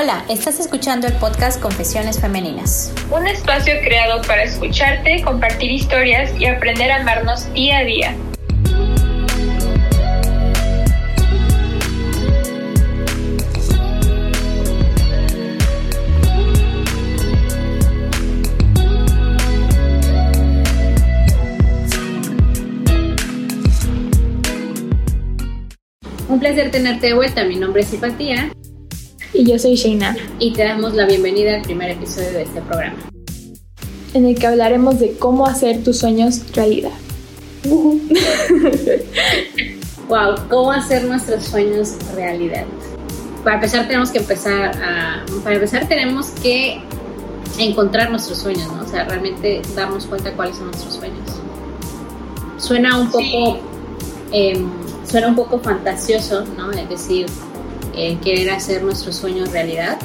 Hola, estás escuchando el podcast Confesiones Femeninas. Un espacio creado para escucharte, compartir historias y aprender a amarnos día a día. Un placer tenerte de vuelta. Mi nombre es Simpatía. Y yo soy Sheina. Y te damos la bienvenida al primer episodio de este programa. En el que hablaremos de cómo hacer tus sueños realidad. wow, cómo hacer nuestros sueños realidad. Para empezar tenemos que empezar a... Para empezar tenemos que encontrar nuestros sueños, ¿no? O sea, realmente darnos cuenta cuáles son nuestros sueños. Suena un poco... Em, suena un poco fantasioso, ¿no? Es decir, querer hacer nuestros sueños realidad.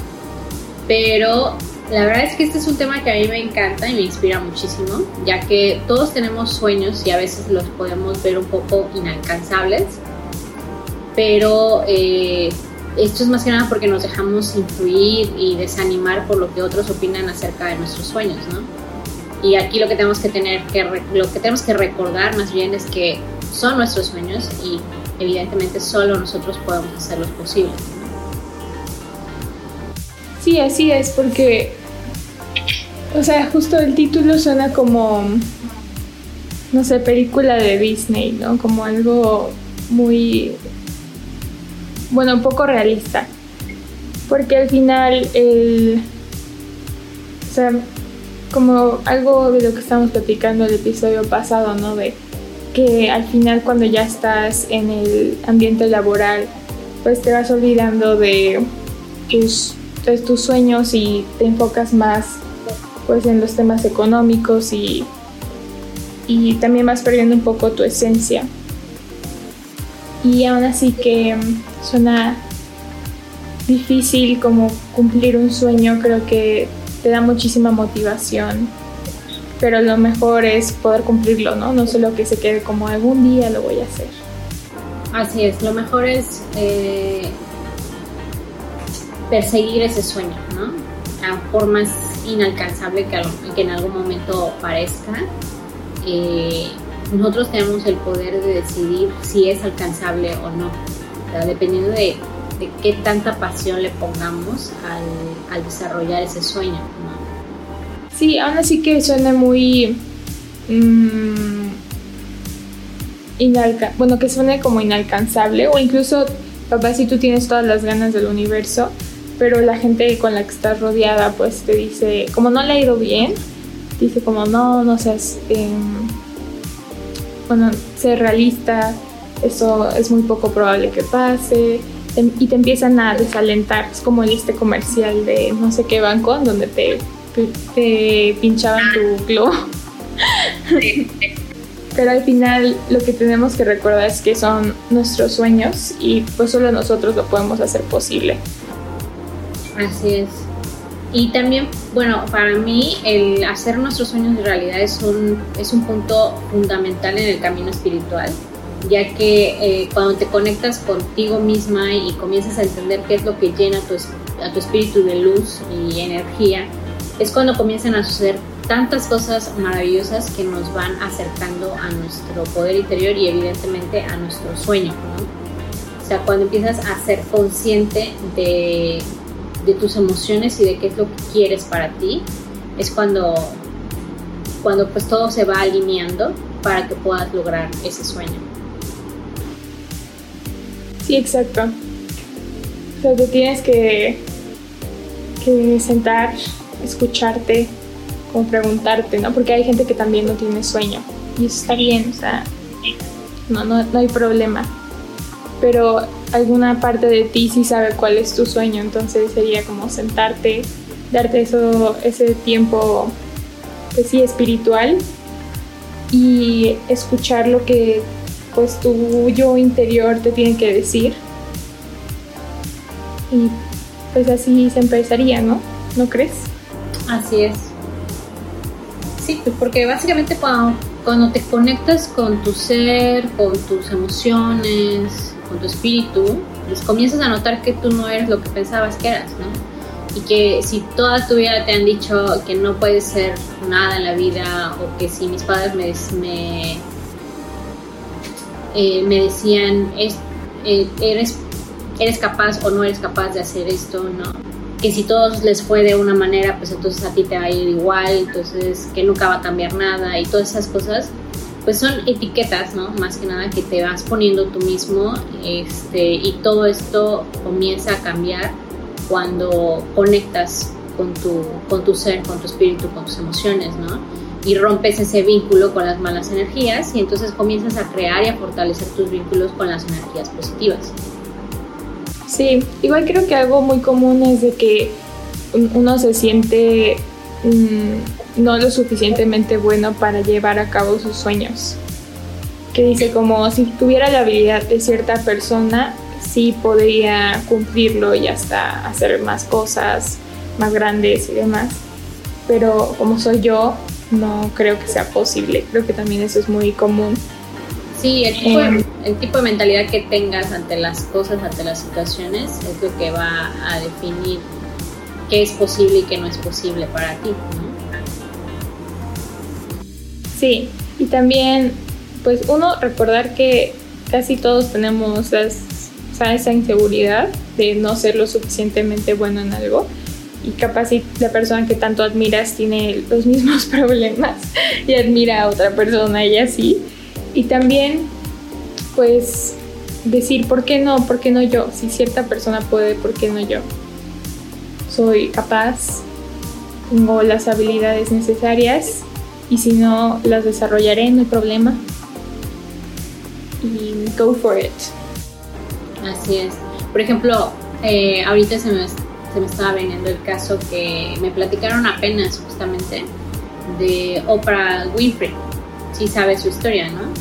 Pero la verdad es que este es un tema que a mí me encanta y me inspira muchísimo, ya que todos tenemos sueños y a veces los podemos ver un poco inalcanzables, pero eh, esto es más que nada porque nos dejamos influir y desanimar por lo que otros opinan acerca de nuestros sueños, ¿no? Y aquí lo que tenemos que tener que lo que tenemos que recordar más bien es que son nuestros sueños y evidentemente solo nosotros podemos hacerlos posibles. Sí, así es, porque, o sea, justo el título suena como, no sé, película de Disney, ¿no? Como algo muy, bueno, un poco realista. Porque al final, el, o sea, como algo de lo que estábamos platicando el episodio pasado, ¿no? De que al final cuando ya estás en el ambiente laboral, pues te vas olvidando de tus, tus sueños y te enfocas más pues en los temas económicos y, y también vas perdiendo un poco tu esencia. Y aún así que mm, suena difícil como cumplir un sueño, creo que te da muchísima motivación pero lo mejor es poder cumplirlo, ¿no? No solo que se quede como algún día lo voy a hacer. Así es, lo mejor es eh, perseguir ese sueño, ¿no? Por más inalcanzable que, que en algún momento parezca, eh, nosotros tenemos el poder de decidir si es alcanzable o no, dependiendo de, qué tanta pasión le pongamos al, al desarrollar ese sueño. Sí, aún así que suena muy... Mmm, bueno, que suene como inalcanzable o incluso, papá, si tú tienes todas las ganas del universo, pero la gente con la que estás rodeada pues te dice, como no le ha ido bien, dice como no, no seas, em, bueno, ser realista, eso es muy poco probable que pase em, y te empiezan a desalentar, es como el este comercial de no sé qué banco donde te te pinchaban tu globo. Pero al final lo que tenemos que recordar es que son nuestros sueños y pues solo nosotros lo podemos hacer posible. Así es. Y también, bueno, para mí el hacer nuestros sueños realidad es un, es un punto fundamental en el camino espiritual, ya que eh, cuando te conectas contigo misma y comienzas a entender qué es lo que llena tu, a tu espíritu de luz y energía, es cuando comienzan a suceder tantas cosas maravillosas que nos van acercando a nuestro poder interior y evidentemente a nuestro sueño, ¿no? O sea, cuando empiezas a ser consciente de, tus emociones y de qué es lo que quieres para ti, es cuando, cuando pues todo se va alineando para que puedas lograr ese sueño. Sí, exacto. O sea, tú tienes que, que sentar escucharte, como preguntarte, ¿no? Porque hay gente que también no tiene sueño y eso está bien, o sea, no, no, no hay problema. Pero alguna parte de ti sí sabe cuál es tu sueño, entonces sería como sentarte, darte eso, ese tiempo, pues sí, espiritual y escuchar lo que pues tu yo interior te tiene que decir. Y pues así se empezaría, ¿no? ¿No crees? Así es. Sí, pues porque básicamente cuando, cuando te conectas con tu ser, con tus emociones, con tu espíritu, pues comienzas a notar que tú no eres lo que pensabas que eras, ¿no? y que si toda tu vida te han dicho que no puedes ser nada en la vida o que si mis padres me, me, eh, me decían es, eh, eres, eres capaz o no eres capaz de hacer esto, ¿no? Que si todos les fue de una manera, pues entonces a ti te va a ir igual, entonces que nunca va a cambiar nada y todas esas cosas, pues son etiquetas, ¿no? Más que nada que te vas poniendo tú mismo este, y todo esto comienza a cambiar cuando conectas con tu, con tu ser, con tu espíritu, con tus emociones, ¿no? Y rompes ese vínculo con las malas energías y entonces comienzas a crear y a fortalecer tus vínculos con las energías positivas. Sí, igual creo que algo muy común es de que uno se siente mm, no lo suficientemente bueno para llevar a cabo sus sueños. Que dice como si tuviera la habilidad de cierta persona, sí podría cumplirlo y hasta hacer más cosas más grandes y demás. Pero como soy yo, no creo que sea posible. Creo que también eso es muy común. Sí, el tipo, de, em, el tipo de mentalidad que tengas ante las cosas, ante las situaciones, es lo que va a definir qué es posible y qué no es posible para ti. Sí, y también, pues uno, recordar que casi todos tenemos las o sea, esa inseguridad de no ser lo suficientemente bueno en algo. Y capaz si la persona que tanto admiras tiene los mismos problemas y admira a otra persona y así. Y también, pues, decir, ¿por qué no? ¿Por qué no yo? Si cierta persona puede, ¿por qué no yo? Soy capaz, tengo las habilidades necesarias y si no las desarrollaré, no hay problema. Y go for it. Así es. Por ejemplo, eh, ahorita se me, se me estaba veniendo el caso que me platicaron apenas justamente de Oprah Winfrey. Sí sabe su historia, ¿no?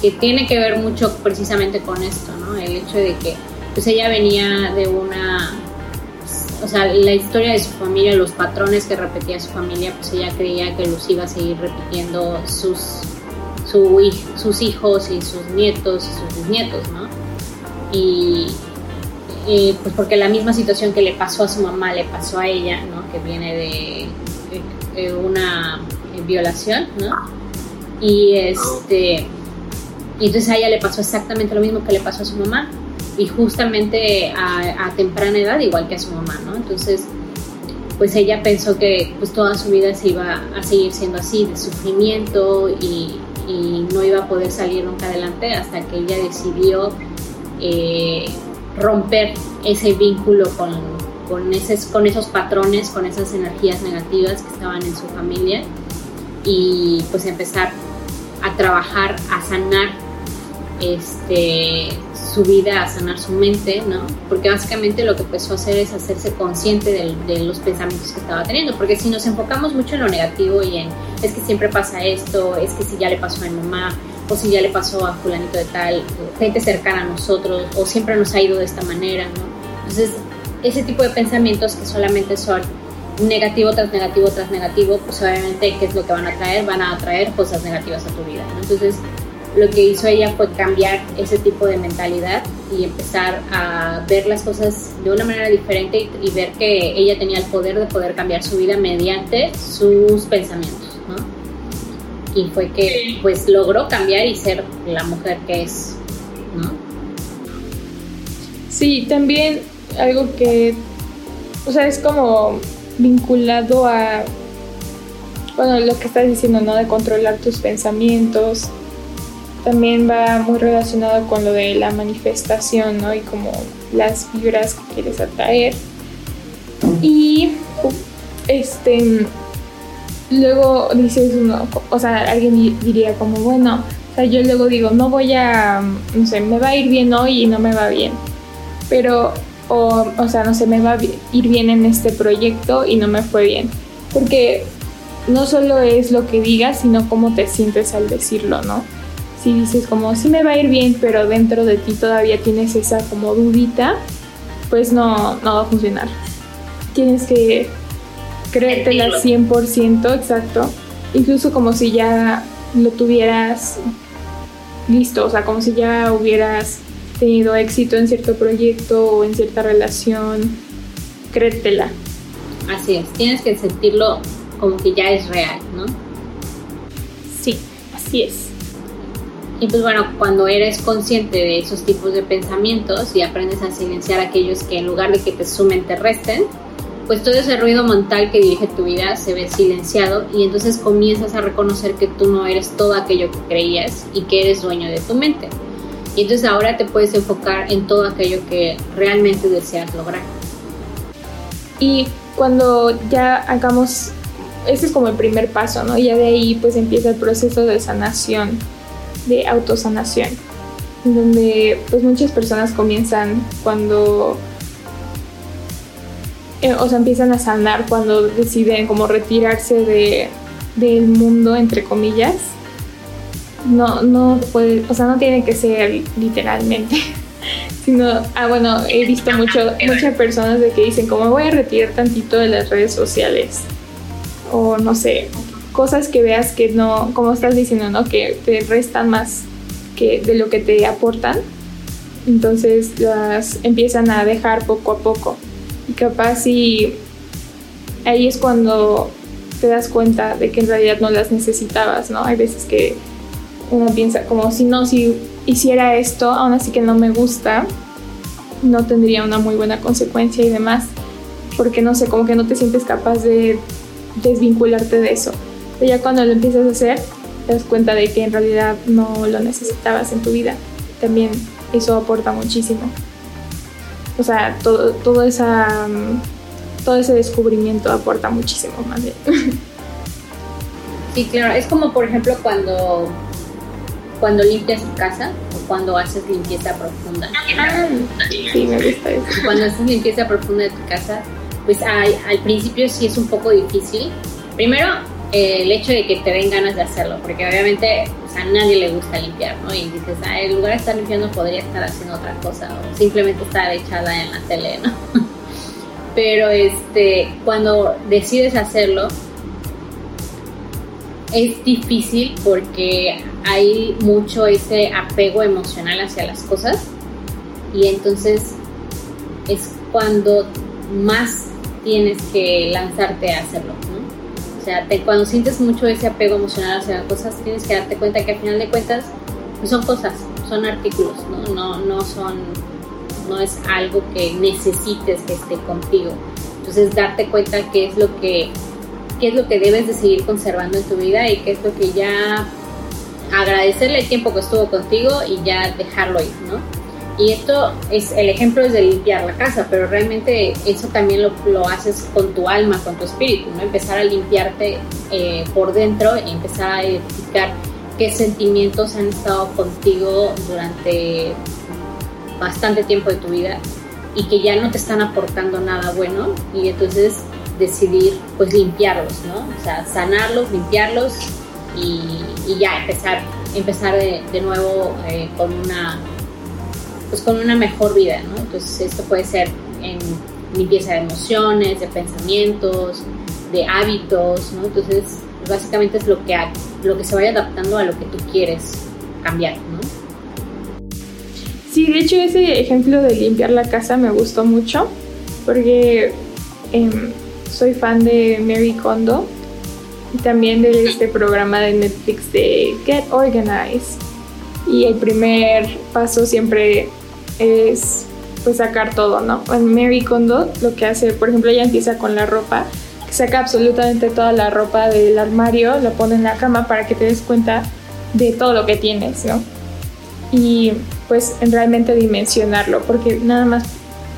Que tiene que ver mucho precisamente con esto, ¿no? El hecho de que pues ella venía de una o sea, la historia de su familia, los patrones que repetía su familia, pues ella creía que los iba a seguir repitiendo sus sus hijos y sus nietos y sus bisnietos, ¿no? Y pues porque la misma situación que le pasó a su mamá le pasó a ella, ¿no? Que viene de, una violación, ¿no? Y este y entonces a ella le pasó exactamente lo mismo que le pasó a su mamá y justamente a, temprana edad igual que a su mamá, ¿no? Entonces pues ella pensó que pues toda su vida se iba a seguir siendo así, de sufrimiento y, no iba a poder salir nunca adelante hasta que ella decidió eh, romper ese vínculo con, con, con esos patrones, con esas energías negativas que estaban en su familia y pues empezar a trabajar, a sanar este, su vida, a sanar su mente, ¿no? Porque básicamente lo que empezó a hacer es hacerse consciente de, los pensamientos que estaba teniendo, porque si nos enfocamos mucho en lo negativo y en es que siempre pasa esto, es que si ya le pasó a mi mamá, o si ya le pasó a fulanito de tal, gente cercana a nosotros, o siempre nos ha ido de esta manera. Entonces, ese tipo de pensamientos que solamente son negativo tras negativo tras negativo, pues obviamente, ¿qué es lo que van a traer? Van a traer cosas negativas a tu vida, ¿no? Entonces, lo que hizo ella fue cambiar ese tipo de mentalidad y empezar a ver las cosas de una manera diferente y, ver que ella tenía el poder de poder cambiar su vida mediante sus pensamientos, ¿no? Y fue que pues logró cambiar y ser la mujer que es, ¿no? Sí, también algo que, o sea, es como vinculado a, bueno, lo que estás diciendo, ¿no? De controlar tus pensamientos, también va muy relacionado con lo de la manifestación, ¿no? Y como las vibras que quieres atraer. Y este luego dices uno, o sea, alguien diría como, bueno, o sea, yo luego digo, no voy a, no sé, me va a ir bien hoy y no me va bien. Pero, o, o sea, no sé, me va a ir bien en este proyecto y no me fue bien. Porque no solo es lo que digas, sino cómo te sientes al decirlo, ¿no? si dices como sí me va a ir bien, pero dentro de ti todavía tienes esa como dudita, pues no, no va a funcionar. Tienes que creértela 100%, exacto. Incluso como si ya lo tuvieras listo, o sea, como si ya hubieras tenido éxito en cierto proyecto o en cierta relación créetela. Así es, tienes que sentirlo como que ya es real, ¿no? Sí, así es. Y pues bueno, cuando eres consciente de esos tipos de pensamientos y aprendes a silenciar aquellos que en lugar de que te sumen te resten, pues todo ese ruido mental que dirige tu vida se ve silenciado y entonces comienzas a reconocer que tú no eres todo aquello que creías y que eres dueño de tu mente. Y entonces ahora te puedes enfocar en todo aquello que realmente deseas lograr. Y cuando ya hagamos, ese es como el primer paso, ¿no? Ya de ahí pues empieza el proceso de sanación, de autosanación, donde pues muchas personas comienzan cuando eh, o sea, empiezan a sanar cuando deciden como retirarse de, del mundo, entre comillas. No, no puede, o sea, no tiene que ser literalmente, sino, ah, bueno, he visto mucho, muchas personas de que dicen como voy a retirar tantito de las redes sociales, o no sé, cosas que veas que no, como estás diciendo, ¿no? Que te restan más que de lo que te aportan, entonces las empiezan a dejar poco a poco. Y capaz si ahí es cuando te das cuenta de que en realidad no las necesitabas, ¿no? Hay veces que uno piensa como si no, si hiciera esto, aún así que no me gusta, no tendría una muy buena consecuencia y demás, porque no sé, como que no te sientes capaz de desvincularte de eso. Pero ya cuando lo empiezas a hacer, te das cuenta de que en realidad no lo necesitabas en tu vida. También eso aporta muchísimo o sea, todo, todo, esa, todo ese descubrimiento aporta muchísimo más bien. Sí, claro, es como por ejemplo cuando, cuando limpias tu casa o cuando haces limpieza profunda. Sí, me gusta eso. Cuando haces limpieza profunda de tu casa, pues al, al principio sí es un poco difícil. Primero, eh, el hecho de que te den ganas de hacerlo, porque obviamente a nadie le gusta limpiar, ¿no? Y dices, ah, en lugar de estar limpiando podría estar haciendo otra cosa o simplemente estar echada en la tele, ¿no? Pero este, cuando decides hacerlo, es difícil porque hay mucho ese apego emocional hacia las cosas y entonces es cuando más tienes que lanzarte a hacerlo. O sea, cuando sientes mucho ese apego emocional hacia las cosas, tienes que darte cuenta que al final de cuentas pues son cosas, son artículos, ¿no? No, no son, no es algo que necesites que esté contigo. Entonces, darte cuenta qué es lo que, qué es lo que debes de seguir conservando en tu vida y qué es lo que ya agradecerle el tiempo que estuvo contigo y ya dejarlo ir, ¿no? Y esto es el ejemplo es de limpiar la casa, pero realmente eso también lo, lo haces con tu alma, con tu espíritu, ¿no? Empezar a limpiarte eh, por dentro y empezar a identificar qué sentimientos han estado contigo durante bastante tiempo de tu vida y que ya no te están aportando nada bueno y entonces decidir pues limpiarlos, ¿no? O sea, sanarlos, limpiarlos y, ya empezar, empezar de, de nuevo eh, con una pues con una mejor vida, ¿no? Entonces esto puede ser en limpieza de emociones, de pensamientos, de hábitos, ¿no? Entonces básicamente es lo que, lo que se vaya adaptando a lo que tú quieres cambiar, ¿no? Sí, de hecho ese ejemplo de limpiar la casa me gustó mucho porque em, soy fan de Mary Kondo y también de este programa de Netflix de Get Organized. Y el primer paso siempre es pues sacar todo, ¿no? En Mary Kondo lo que hace, por ejemplo, ella empieza con la ropa, que saca absolutamente toda la ropa del armario, la pone en la cama para que te des cuenta de todo lo que tienes, ¿no? Y pues realmente dimensionarlo, porque nada más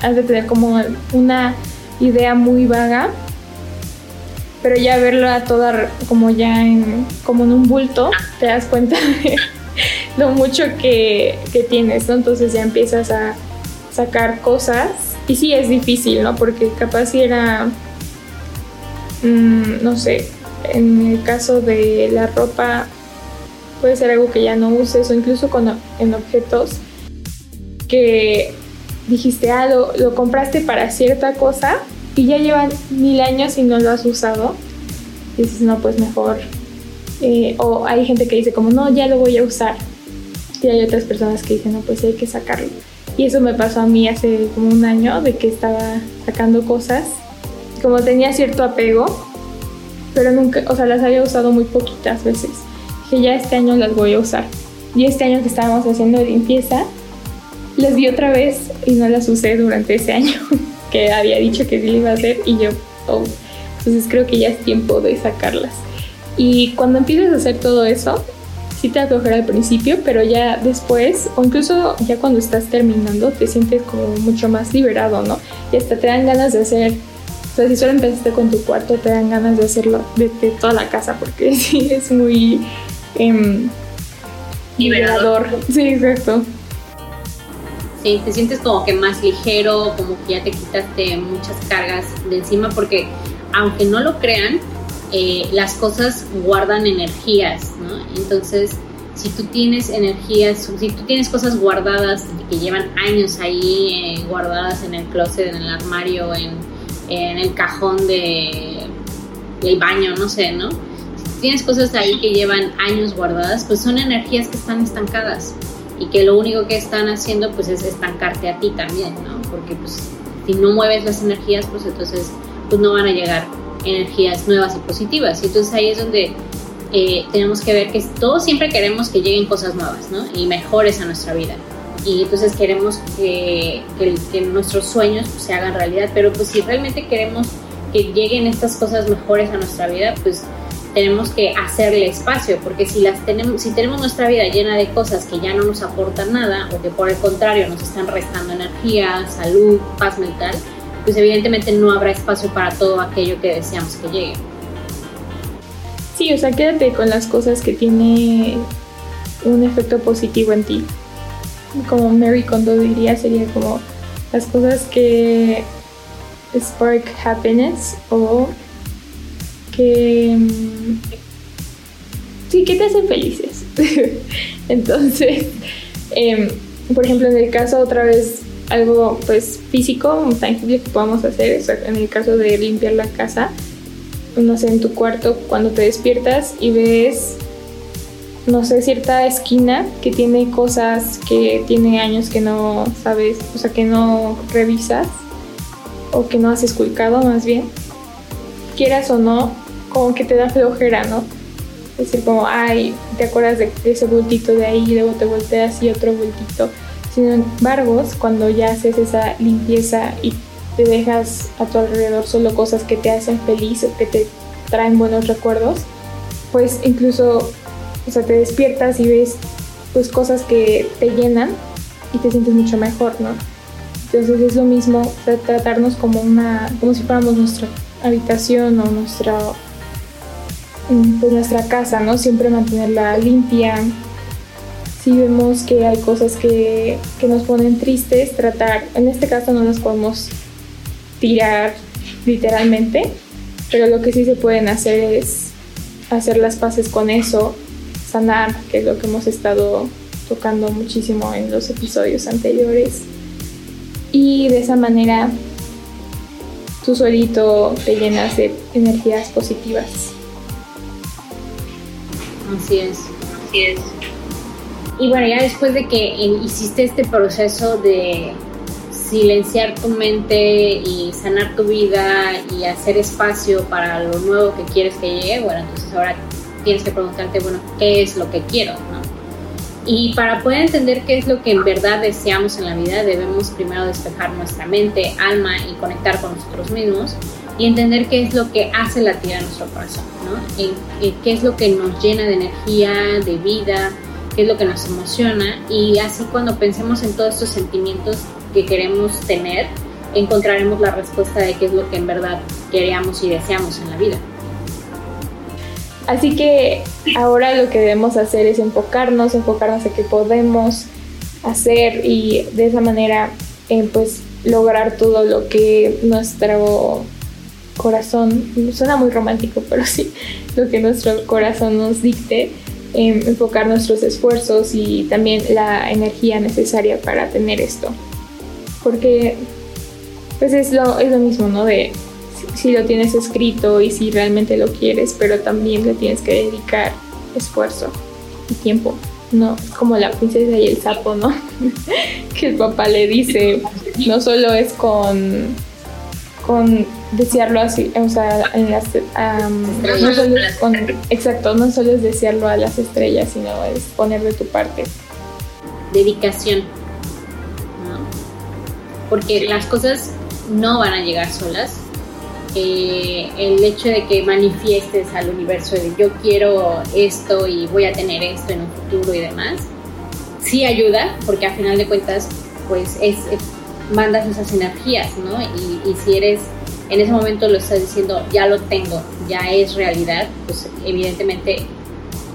has de tener como una idea muy vaga, pero ya verlo a toda como ya en como en un bulto, te das cuenta de lo mucho que, tienes, ¿no? Entonces ya empiezas a sacar cosas. Y sí es difícil, ¿no? Porque capaz si era, mm, no sé, en el caso de la ropa puede ser algo que ya no uses o incluso con, en objetos que dijiste, ah, lo, compraste para cierta cosa y ya llevan mil años y no lo has usado. Dices, no, pues mejor. Eh, o hay gente que dice como, no, ya lo voy a usar y hay otras personas que dicen, no, pues hay que sacarlo. Y eso me pasó a mí hace como un año de que estaba sacando cosas. Como tenía cierto apego, pero nunca, o sea, las había usado muy poquitas veces. Que ya este año las voy a usar. Y este año que estábamos haciendo limpieza, las vi otra vez y no las usé durante ese año que había dicho que sí lo iba a hacer y yo, oh, entonces creo que ya es tiempo de sacarlas. Y cuando empiezas a hacer todo eso, sí te acoger al principio, pero ya después, o incluso ya cuando estás terminando, te sientes como mucho más liberado, ¿no? Y hasta te dan ganas de hacer, o sea, si solo empezaste con tu cuarto, te dan ganas de hacerlo de, toda la casa, porque sí es muy em, liberador. Sí, exacto. Sí, te sientes como que más ligero, como que ya te quitaste muchas cargas de encima, porque aunque no lo crean, eh, las cosas guardan energías, ¿no? Entonces, si tú tienes energías, si tú tienes cosas guardadas que llevan años ahí, eh, guardadas en el closet, en el armario, en, en el cajón de, del baño, no sé, ¿no? Si tienes cosas ahí que llevan años guardadas, pues son energías que están estancadas y que lo único que están haciendo pues es estancarte a ti también, ¿no? Porque pues si no mueves las energías, pues entonces pues no van a llegar energías nuevas y positivas. Y entonces ahí es donde eh, tenemos que ver que todos siempre queremos que lleguen cosas nuevas, ¿no? Y mejores a nuestra vida. Y entonces queremos que, que, nuestros sueños pues, se hagan realidad, pero pues si realmente queremos que lleguen estas cosas mejores a nuestra vida, pues tenemos que hacerle espacio, porque si las tenemos, si tenemos nuestra vida llena de cosas que ya no nos aportan nada o que por el contrario nos están restando energía, salud, paz mental, pues evidentemente no habrá espacio para todo aquello que deseamos que llegue. Sí, o sea, quédate con las cosas que tiene un efecto positivo en ti. Como Mary Kondo diría, sería como las cosas que spark happiness o que mm, sí que te hacen felices. Entonces, em, por ejemplo, en el caso otra vez algo pues físico, tangible que podamos hacer, en el caso de limpiar la casa, no sé, en tu cuarto cuando te despiertas y ves, no sé, cierta esquina que tiene cosas que tiene años que no sabes, o sea, que no revisas o que no has esculcado más bien, quieras o no, como que te da flojera, ¿no? Es decir, como, ay, te acuerdas de ese bultito de ahí, y luego te volteas y otro bultito sin embargo, cuando ya haces esa limpieza y te dejas a tu alrededor solo cosas que te hacen feliz o que te traen buenos recuerdos, pues incluso, o sea, te despiertas y ves pues cosas que te llenan y te sientes mucho mejor, ¿no? Entonces es lo mismo tratarnos como una, como si fuéramos nuestra habitación o nuestra, pues nuestra casa, ¿no? Siempre mantenerla limpia, si vemos que hay cosas que, que nos ponen tristes, tratar, en este caso no las podemos tirar literalmente, pero lo que sí se pueden hacer es hacer las paces con eso, sanar, que es lo que hemos estado tocando muchísimo en los episodios anteriores. Y de esa manera tú solito te llenas de energías positivas. Así es, así es. Y bueno, ya después de que hiciste este proceso de silenciar tu mente y sanar tu vida y hacer espacio para lo nuevo que quieres que llegue, bueno, entonces ahora tienes que preguntarte, bueno, ¿qué es lo que quiero? ¿no? Y para poder entender qué es lo que en verdad deseamos en la vida, debemos primero despejar nuestra mente, alma y conectar con nosotros mismos y entender qué es lo que hace latir a nuestro corazón, ¿no? Qué es lo que nos llena de energía, de vida, qué es lo que nos emociona y así cuando pensemos en todos estos sentimientos que queremos tener, encontraremos la respuesta de qué es lo que en verdad queríamos y deseamos en la vida. Así que ahora lo que debemos hacer es enfocarnos, enfocarnos en qué podemos hacer y de esa manera eh, pues lograr todo lo que nuestro corazón, suena muy romántico, pero sí, lo que nuestro corazón nos dicte enfocar nuestros esfuerzos y también la energía necesaria para tener esto. Porque pues es lo, es lo mismo, ¿no? De si, lo tienes escrito y si realmente lo quieres, pero también le tienes que dedicar esfuerzo y tiempo no, como la princesa y el sapo, ¿no? que el papá le dice, no solo es con, con desearlo así, o sea, en las, no solo es con, exacto, no solo es desearlo a las estrellas, sino es poner de tu parte. Dedicación, Porque las cosas no van a llegar solas, eh, el hecho de que manifiestes al universo de yo quiero esto y voy a tener esto en un futuro y demás, sí ayuda, porque a final de cuentas, pues es, mandas esas energías, ¿no? Y, si eres, en ese momento lo estás diciendo, ya lo tengo, ya es realidad, pues evidentemente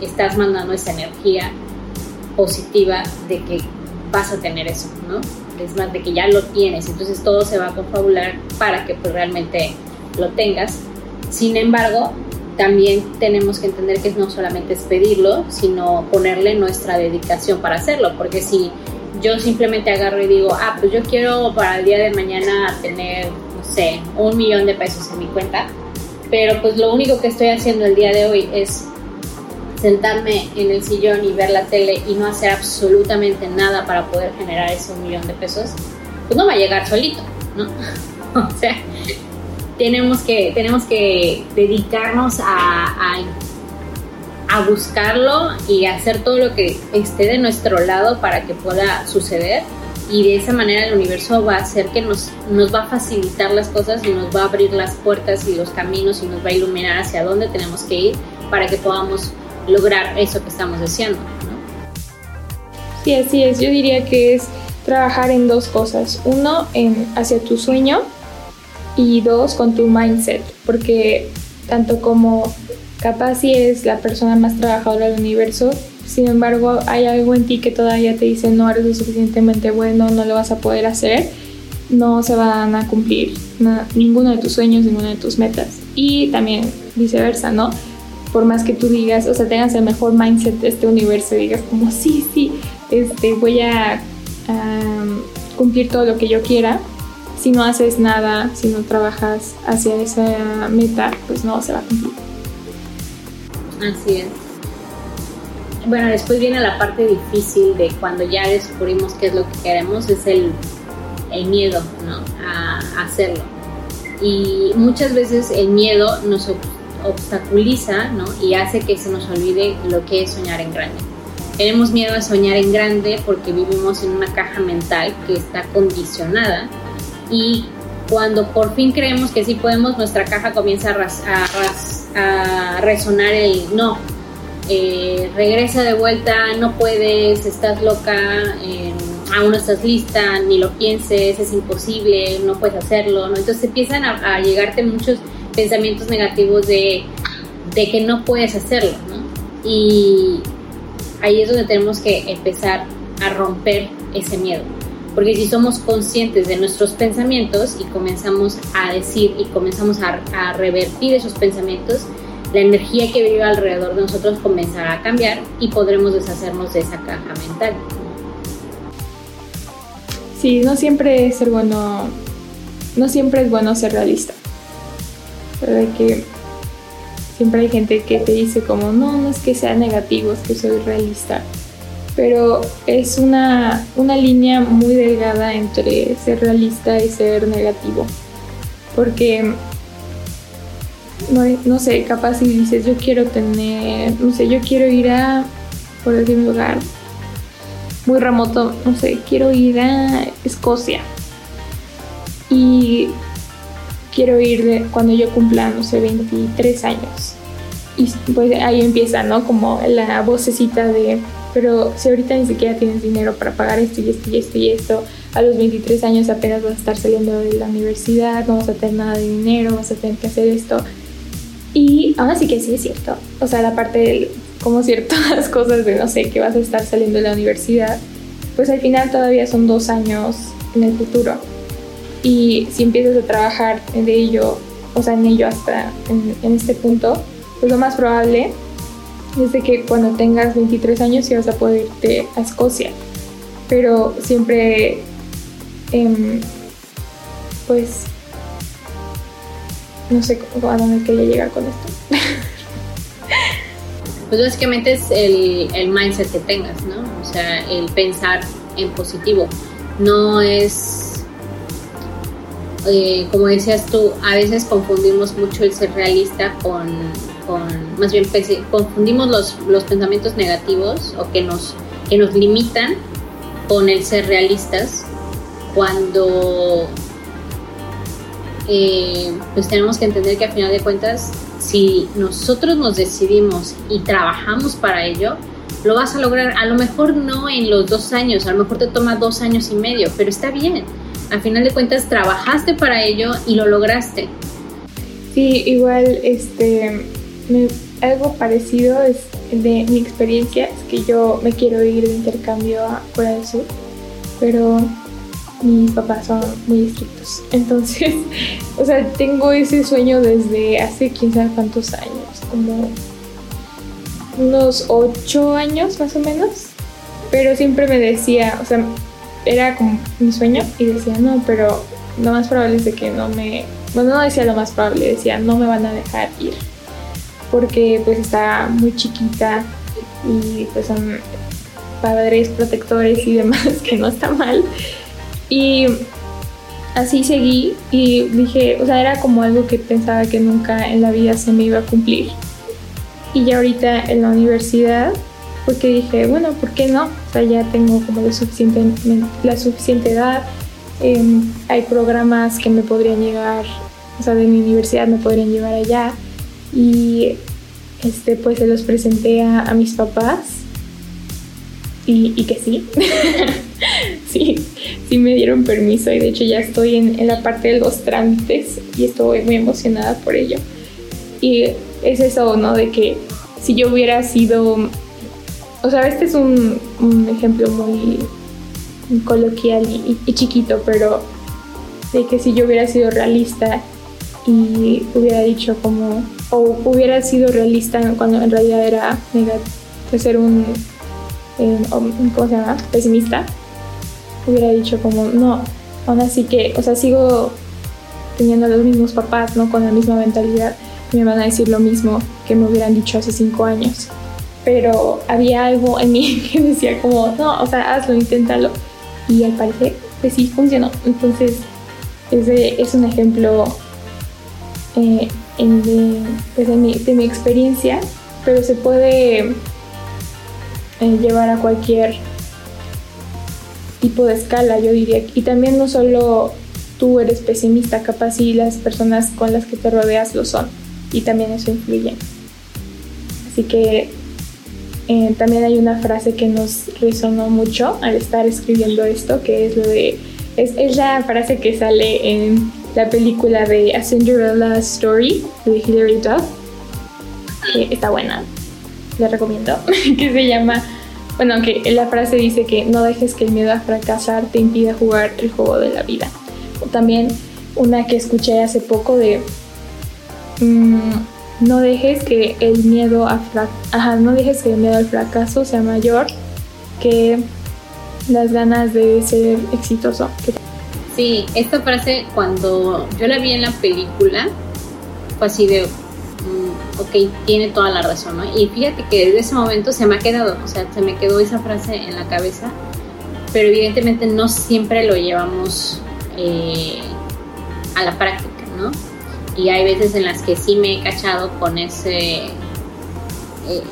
estás mandando esa energía positiva de que vas a tener eso, ¿no? Es más, de que ya lo tienes, entonces todo se va a confabular para que pues realmente lo tengas. Sin embargo, también tenemos que entender que no solamente es pedirlo, sino ponerle nuestra dedicación para hacerlo, porque si yo simplemente agarro y digo, ah, pues yo quiero para el día de mañana tener, no sé, un millón de pesos en mi cuenta, pero pues lo único que estoy haciendo el día de hoy es sentarme en el sillón y ver la tele y no hacer absolutamente nada para poder generar ese millón de pesos, pues no va a llegar solito, ¿no? o sea, tenemos que, tenemos que dedicarnos a, buscarlo y hacer todo lo que esté de nuestro lado para que pueda suceder y de esa manera el universo va a hacer que nos, nos va a facilitar las cosas y nos va a abrir las puertas y los caminos y nos va a iluminar hacia dónde tenemos que ir para que podamos lograr eso que estamos deseando. Sí, así es. Yo diría que es trabajar en dos cosas. Uno, en, hacia tu sueño y dos, con tu mindset, porque tanto como capaz si es la persona más trabajadora del universo, sin embargo hay algo en ti que todavía te dice no eres lo suficientemente bueno, no lo vas a poder hacer, no se van a cumplir ninguno de tus sueños, ninguna de tus metas. Y también viceversa, ¿no? Por más que tú digas, o sea, tengas el mejor mindset de este universo digas como, sí, sí, este, voy a cumplir todo lo que yo quiera, si no haces nada, si no trabajas hacia esa meta, pues no se va a cumplir. Así es. Bueno, después viene la parte difícil de cuando ya descubrimos qué es lo que queremos, es el, miedo ¿no? a, hacerlo. Y muchas veces el miedo nos obstaculiza ¿no? y hace que se nos olvide lo que es soñar en grande. Tenemos miedo a soñar en grande porque vivimos en una caja mental que está condicionada y cuando por fin creemos que sí podemos, nuestra caja comienza a, resonar el no. Eh, regresa de vuelta, no puedes, estás loca, eh, aún no estás lista, ni lo pienses, es imposible, no puedes hacerlo. ¿no? Entonces empiezan a, llegarte muchos pensamientos negativos de, de que no puedes hacerlo. ¿no? Y ahí es donde tenemos que empezar a romper ese miedo. Porque si somos conscientes de nuestros pensamientos y comenzamos a decir y comenzamos a, revertir esos pensamientos, la energía que vive alrededor de nosotros comenzará a cambiar y podremos deshacernos de esa caja mental. Sí, no siempre es ser bueno, no siempre es bueno ser realista. Pero que siempre hay gente que te dice como, no, no es que sea negativo, es que soy realista pero es una, línea muy delgada entre ser realista y ser negativo. Porque, no, sé, capaz si dices, yo quiero tener, no sé, yo quiero ir a, por decir un lugar muy remoto, no sé, quiero ir a Escocia. Y quiero ir cuando yo cumpla, no sé, 23 años. Y pues ahí empieza, ¿no? Como la vocecita de pero si ahorita ni siquiera tienes dinero para pagar esto y esto y esto y esto, a los 23 años apenas vas a estar saliendo de la universidad, no vas a tener nada de dinero, vas a tener que hacer esto. Y aún así que sí es cierto, o sea, la parte de como ciertas cosas de no sé, que vas a estar saliendo de la universidad, pues al final todavía son dos años en el futuro. Y si empiezas a trabajar de ello, o sea, en ello hasta en, en este punto, pues lo más probable desde que cuando tengas 23 años vas a poder irte a Escocia. Pero siempre, em, pues, no sé a dónde quería llegar con esto. pues básicamente es el, el mindset que tengas, ¿no? O sea, el pensar en positivo. No es, eh, como decías tú, a veces confundimos mucho el ser realista con, con más bien confundimos los, los pensamientos negativos o que nos, que nos limitan con el ser realistas cuando eh, pues tenemos que entender que al final de cuentas si nosotros nos decidimos y trabajamos para ello, lo vas a lograr. A lo mejor no en los dos años, a lo mejor te toma dos años y medio, pero está bien. Al final de cuentas trabajaste para ello y lo lograste. Sí, igual, este, algo parecido es de mi experiencia, es que yo me quiero ir de intercambio a Corea del Sur, pero mis papás son muy estrictos. Entonces, o sea, tengo ese sueño desde hace quién sabe cuántos años, como unos ocho años más o menos. Pero siempre me decía, o sea, era como mi sueño y decía, no, pero lo más probable es de que no me... Bueno, no decía lo más probable, decía, no me van a dejar ir. Porque pues está muy chiquita y pues son padres protectores y demás, que no está mal. Y así seguí y dije, o sea, era como algo que pensaba que nunca en la vida se me iba a cumplir. Y ya ahorita en la universidad, porque dije, bueno, ¿por qué no? O sea, ya tengo como la suficiente, la suficiente edad, em, hay programas que me podrían llegar, o sea, de mi universidad me podrían llevar allá. Y este, pues se los presenté a, mis papás y, y que sí. sí, sí me dieron permiso y de hecho ya estoy en, la parte de los trámites y estoy muy emocionada por ello. Y es eso, ¿no? De que si yo hubiera sido, o sea, este es un, ejemplo muy coloquial y, chiquito, pero de que si yo hubiera sido realista y hubiera dicho como, o hubiera sido realista cuando en realidad era ser un, eh, ¿cómo se llama? Pesimista, hubiera dicho como, no, aún así que, o sea, sigo teniendo los mismos papás, ¿no? Con la misma mentalidad, me van a decir lo mismo que me hubieran dicho hace cinco años. Pero había algo en mí que decía como, no, o sea, hazlo, inténtalo. Y al parecer, pues sí, funcionó. Entonces, ese es un ejemplo eh, de, pues de, mi, de, mi, experiencia, pero se puede eh, llevar a cualquier tipo de escala, yo diría. Y también no solo tú eres pesimista, capaz si las personas con las que te rodeas lo son. Y también eso influye. Así que eh, también hay una frase que nos resonó mucho al estar escribiendo esto, que es lo de... Es, es la frase que sale en la película de A Cinderella Story de Hilary Duff, que está buena, la recomiendo, que se llama bueno, aunque la frase dice que no dejes que el miedo a fracasar te impida jugar el juego de la vida. O también una que escuché hace poco de mm, no dejes que el miedo a Ajá, no dejes que el miedo al fracaso sea mayor que las ganas de ser exitoso. Sí, esta frase cuando yo la vi en la película fue así de ok, tiene toda la razón, ¿no? Y fíjate que desde ese momento se me ha quedado, o sea, se me quedó esa frase en la cabeza, pero evidentemente no siempre lo llevamos eh, a la práctica, ¿no? Y hay veces en las que sí me he cachado con ese, eh,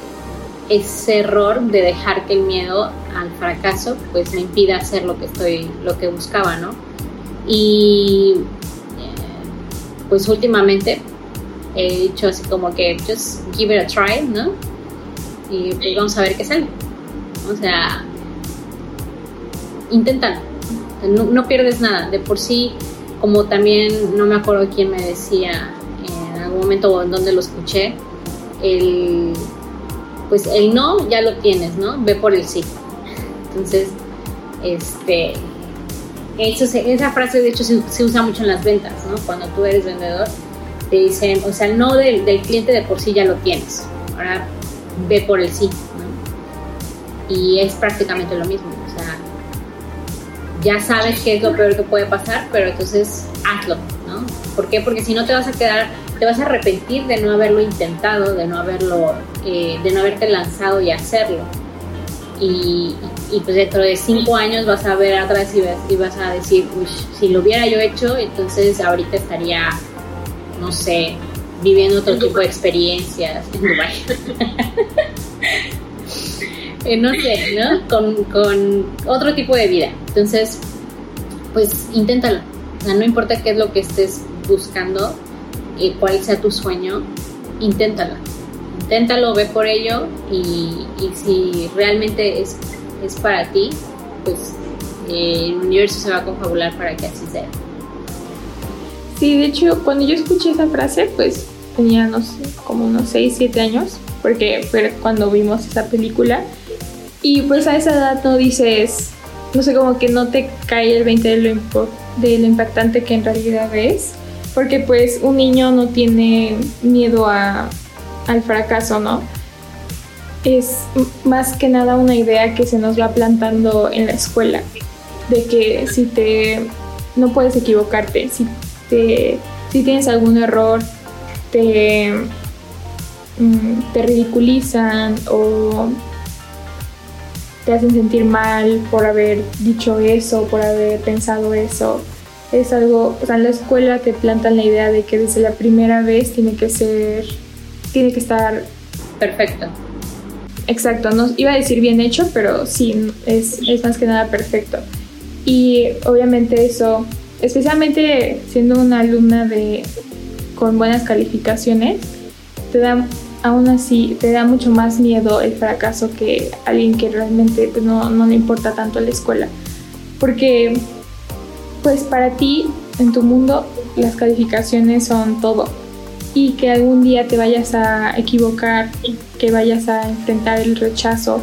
ese error de dejar que el miedo al fracaso pues me impida hacer lo que estoy, lo que buscaba, ¿no? Y eh, pues últimamente he dicho así como que just give it a try, ¿no? Y pues vamos a ver qué sale. O sea, inténtalo. No, pierdes nada. De por sí, como también no me acuerdo quién me decía en algún momento o en donde lo escuché, el pues el no ya lo tienes, ¿no? Ve por el sí. Entonces, este eso esa frase de hecho se, usa mucho en las ventas, ¿no? Cuando tú eres vendedor te dicen, o sea, no del, del, cliente de por sí ya lo tienes, ahora ve por el sí, ¿no? Y es prácticamente lo mismo, o sea, ya sabes qué es lo peor que puede pasar, pero entonces hazlo, ¿no? ¿Por qué? Porque si no te vas a quedar te vas a arrepentir de no haberlo intentado, de no haberlo, eh, de no haberte lanzado y hacerlo. Y, y, pues dentro de cinco años vas a ver atrás y vas, y vas a decir, uy, si lo hubiera yo hecho, entonces ahorita estaría, no sé, viviendo otro tipo de experiencias en Dubai. Eh, no sé, ¿no? Con, con otro tipo de vida. Entonces, pues inténtalo. O sea, no importa qué es lo que estés buscando, eh, cuál sea tu sueño, inténtalo. Inténtalo, ve por ello y, y si realmente es, es, para ti, pues eh, el universo se va a confabular para que así sea. Sí, de hecho, cuando yo escuché esa frase, pues tenía, no sé, como unos 6, 7 años, porque fue cuando vimos esa película. Y pues a esa edad no dices, no sé, como que no te cae el 20 de lo, de impactante que en realidad es. Porque pues un niño no tiene miedo a, al fracaso, ¿no? Es más que nada una idea que se nos va plantando en la escuela. De que si te... no puedes equivocarte. Si, te, si tienes algún error, te, mm, te ridiculizan o te hacen sentir mal por haber dicho eso, por haber pensado eso. Es algo, o sea, en la escuela te plantan la idea de que desde la primera vez tiene que ser, tiene que estar perfecto. Exacto, no iba a decir bien hecho, pero sí, es, es más que nada perfecto. Y obviamente eso, especialmente siendo una alumna de, con buenas calificaciones, te da aún así te da mucho más miedo el fracaso que alguien que realmente pues, no, no, le importa tanto la escuela. Porque pues para ti, en tu mundo, las calificaciones son todo. Y que algún día te vayas a equivocar, que vayas a enfrentar el rechazo,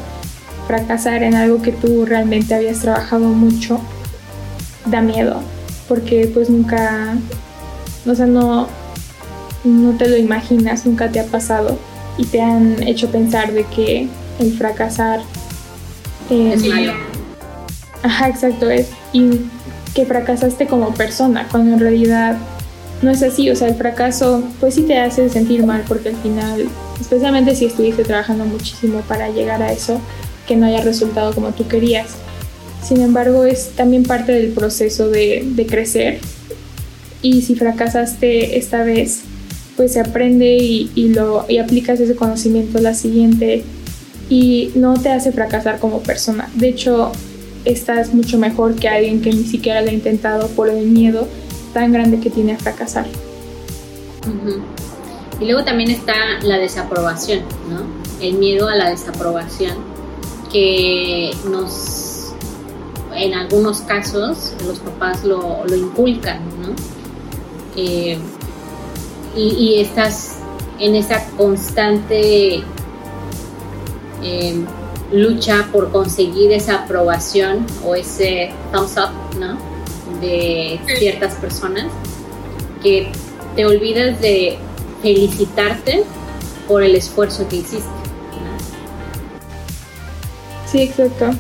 fracasar en algo que tú realmente habías trabajado mucho, da miedo. Porque pues nunca, o sea, no, no te lo imaginas, nunca te ha pasado y te han hecho pensar de que el fracasar es malo. Ajá, exacto, es y que fracasaste como persona, cuando en realidad no es así, o sea, el fracaso pues sí te hace sentir mal porque al final, especialmente si estuviste trabajando muchísimo para llegar a eso, que no haya resultado como tú querías. Sin embargo, es también parte del proceso de, crecer y si fracasaste esta vez, pues se aprende y, lo, y aplicas ese conocimiento la siguiente y no te hace fracasar como persona. De hecho, estás mucho mejor que alguien que ni siquiera lo ha intentado por el miedo tan grande que tiene a fracasar. Y luego también está la desaprobación, ¿no? El miedo a la desaprobación que nos, en algunos casos, los papás lo, lo inculcan, ¿no? Eh, y, estás en esa constante em, lucha por conseguir esa aprobación o ese thumbs up, ¿no? De ciertas personas que te olvidas de felicitarte por el esfuerzo que hiciste. Sí, exacto.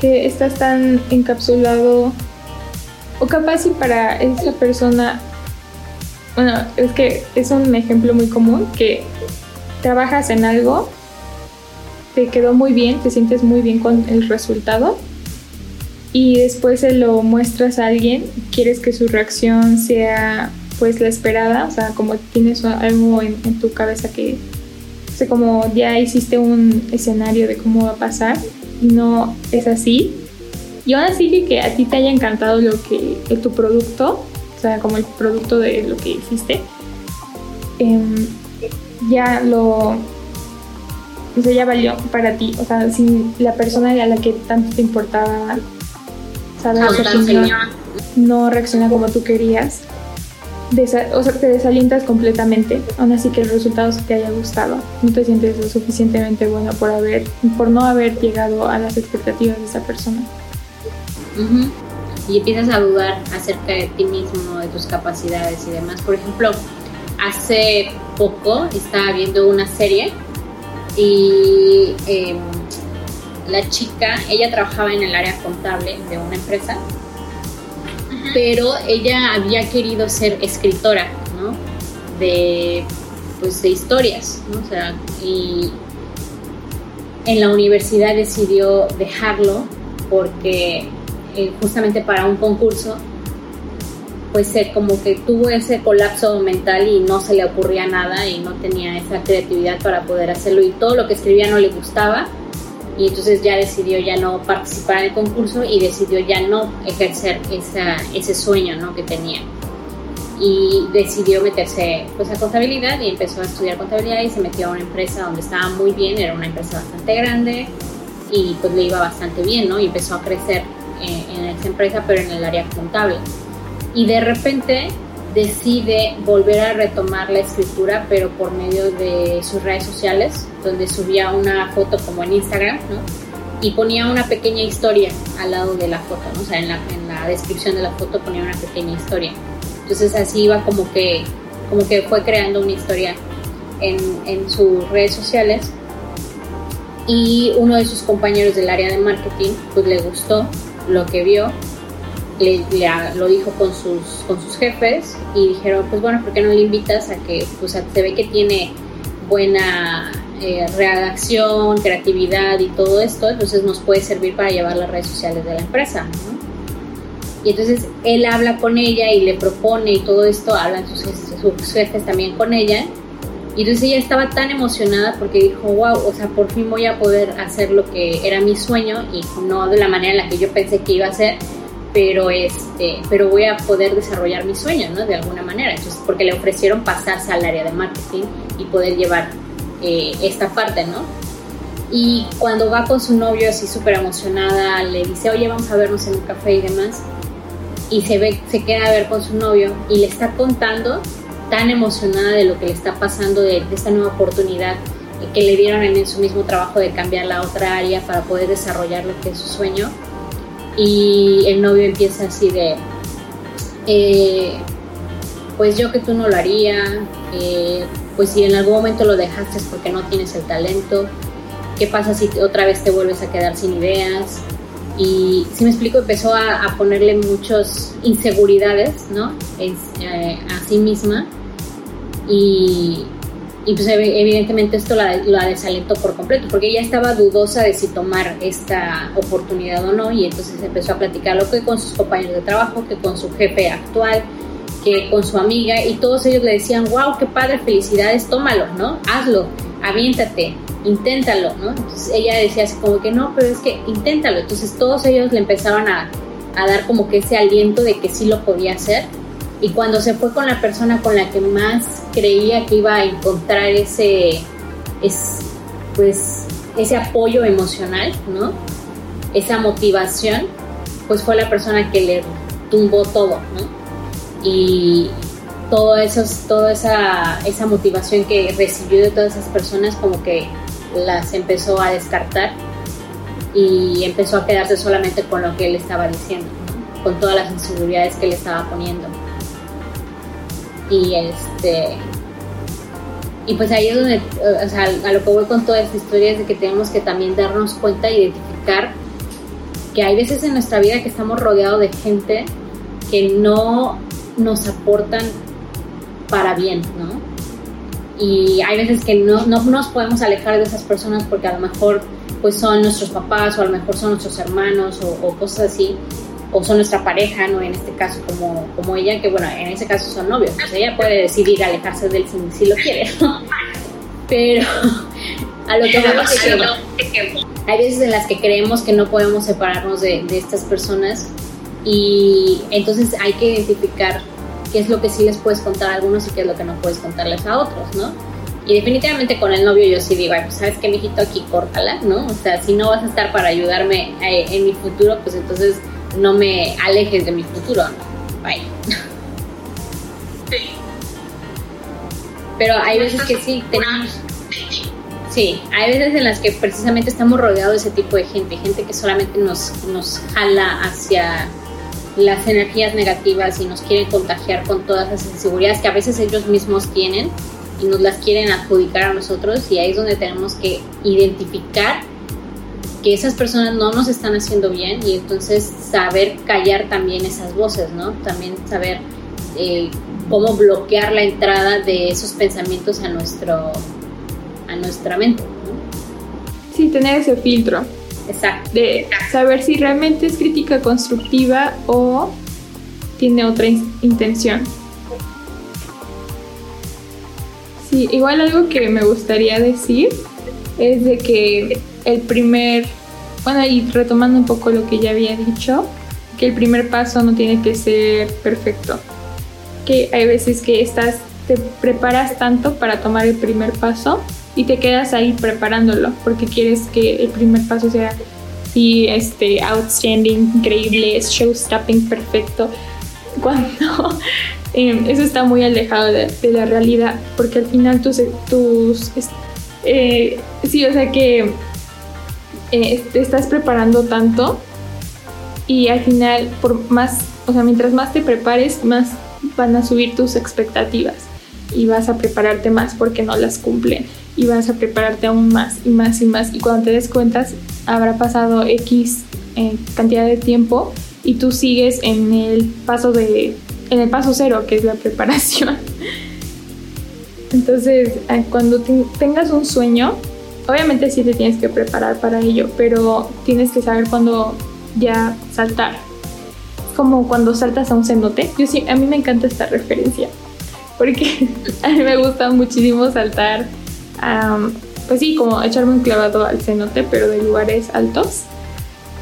Que estás tan encapsulado o capaz y para esa persona bueno, es que es un ejemplo muy común que trabajas en algo, te quedó muy bien, te sientes muy bien con el resultado y después se lo muestras a alguien, quieres que su reacción sea pues la esperada, o sea, como tienes algo en, tu cabeza que, o como ya hiciste un escenario de cómo va a pasar y no es así. Y aún así que a ti te haya encantado lo que tu producto, o sea, como el producto de lo que hiciste, em, ya lo, o sea, ya valió para ti. O sea, si la persona a la que tanto te importaba opinión no reacciona como tú querías, o sea, te desalientas completamente, aún así que el resultado te haya gustado. No te sientes lo suficientemente bueno por haber, por no haber llegado a las expectativas de esa persona. Y empiezas a dudar acerca de ti mismo, de tus capacidades y demás. Por ejemplo, hace poco estaba viendo una serie y em, la chica, ella trabajaba en el área contable de una empresa, pero ella había querido ser escritora, ¿no? de, pues, de historias, ¿no? O sea, y en la universidad decidió dejarlo porque eh, justamente para un concurso pues como que tuvo ese colapso mental y no se le ocurría nada y no tenía esa creatividad para poder hacerlo y todo lo que escribía no le gustaba y entonces ya decidió ya no participar en el concurso y decidió ya no ejercer esa, ese sueño ¿no? que tenía y decidió meterse pues a contabilidad y empezó a estudiar contabilidad y se metió a una empresa donde estaba muy bien, era una empresa bastante grande y pues le iba bastante bien, ¿no? Y empezó a crecer eh, en esa empresa pero en el área contable y de repente decide volver a retomar la escritura, pero por medio de sus redes sociales, donde subía una foto como en Instagram, ¿no? Y ponía una pequeña historia al lado de la foto, ¿no? O sea, en la, en la descripción de la foto ponía una pequeña historia. Entonces así iba como que, como que fue creando una historia en, en sus redes sociales. Y uno de sus compañeros del área de marketing, pues le gustó lo que vio le, lo dijo con sus, con sus jefes y dijeron, pues bueno, ¿por qué no le invitas a que, pues se ve que tiene buena eh, redacción, creatividad y todo esto, entonces nos puede servir para llevar las redes sociales de la empresa. Y entonces él habla con ella y le propone y todo esto, hablan sus, sus jefes también con ella. Y entonces ella estaba tan emocionada porque dijo, wow, o sea, por fin voy a poder hacer lo que era mi sueño y no de la manera en la que yo pensé que iba a ser, pero este pero voy a poder desarrollar mi sueño no de alguna manera. Entonces porque le ofrecieron pasarse al área de marketing y poder llevar eh, esta parte no y cuando va con su novio así súper emocionada le dice oye vamos a vernos en un café y demás y se ve se queda a ver con su novio y le está contando tan emocionada de lo que le está pasando de, de esta nueva oportunidad que le dieron en su mismo trabajo de cambiar la otra área para poder desarrollar lo que es su sueño y el novio empieza así de, eh, pues yo que tú no lo haría, eh, pues si en algún momento lo dejaste es porque no tienes el talento, ¿qué pasa si otra vez te vuelves a quedar sin ideas? Y si me explico, empezó a, ponerle muchas inseguridades, ¿no? Eh, a sí misma. Y, y pues evidentemente esto la, desalentó por completo, porque ella estaba dudosa de si tomar esta oportunidad o no, y entonces empezó a platicar lo que con sus compañeros de trabajo, que con su jefe actual, que con su amiga, y todos ellos le decían, wow, qué padre, felicidades, tómalo, ¿no? Hazlo, aviéntate, inténtalo, ¿no? Entonces ella decía así como que no, pero es que inténtalo. Entonces todos ellos le empezaban a dar como que ese aliento de que sí lo podía hacer y cuando se fue con la persona con la que más creía que iba a encontrar ese, es, pues, ese apoyo emocional, ¿no? Esa motivación, pues fue la persona que le tumbó todo, ¿no? Y todo eso, toda esa, esa motivación que recibió de todas esas personas como que las empezó a descartar y empezó a quedarse solamente con lo que él estaba diciendo, con todas las inseguridades que le estaba poniendo. Y este y pues ahí es donde, o sea, a lo que voy con toda esta historia es de que tenemos que también darnos cuenta e identificar que hay veces en nuestra vida que estamos rodeados de gente que no nos aportan para bien, ¿no? Y hay veces que no, no nos podemos alejar de esas personas porque a lo mejor pues son nuestros papás o a lo mejor son nuestros hermanos o cosas así o son nuestra pareja, ¿no? En este caso, como, como ella, que bueno, en ese caso son novios, pues ella puede decidir alejarse de él si, si lo quiere, Pero a lo que vamos es que hay veces en las que creemos que no podemos separarnos de, de estas personas y entonces hay que identificar qué es lo que sí les puedes contar a algunos y qué es lo que no puedes contarles a otros, ¿no? Y definitivamente con el novio yo sí digo, pues sabes qué, mijito, aquí córtala, ¿no? O sea, si no vas a estar para ayudarme eh, en mi futuro, pues entonces no me alejes de mi futuro. Bye. Sí. Pero hay veces que sí, tenemos... Sí, hay veces en las que precisamente estamos rodeados de ese tipo de gente, gente que solamente nos, nos jala hacia las energías negativas y nos quiere contagiar con todas esas inseguridades que a veces ellos mismos tienen y nos las quieren adjudicar a nosotros y ahí es donde tenemos que identificar que esas personas no nos están haciendo bien y entonces saber callar también esas voces, ¿no? También saber eh, cómo bloquear la entrada de esos pensamientos a nuestro a nuestra mente. Sí, tener ese filtro. Exacto. De saber si realmente es crítica constructiva o tiene otra intención. Sí, igual algo que me gustaría decir es de que el primer, bueno, y retomando un poco lo que ya había dicho, que el primer paso no tiene que ser perfecto. Que hay veces que estás, te preparas tanto para tomar el primer paso y te quedas ahí preparándolo porque quieres que el primer paso sea sí, este, outstanding, increíble, show stopping perfecto. Cuando em, eso está muy alejado de, la realidad, porque al final tus, tus eh, sí, o sea que eh, te estás preparando tanto y al final, por más, o sea, mientras más te prepares, más van a subir tus expectativas y vas a prepararte más porque no las cumplen y vas a prepararte aún más y más y más. Y cuando te des cuenta habrá pasado X eh, cantidad de tiempo y tú sigues en el paso de en el paso cero que es la preparación. Entonces eh, cuando tengas un sueño obviamente sí te tienes que preparar para ello pero tienes que saber cuándo ya saltar. Como cuando saltas a un cenote. Yo sí, a mí me encanta esta referencia. Porque a mí me gusta muchísimo saltar, pues sí, como echarme un clavado al cenote, pero de lugares altos.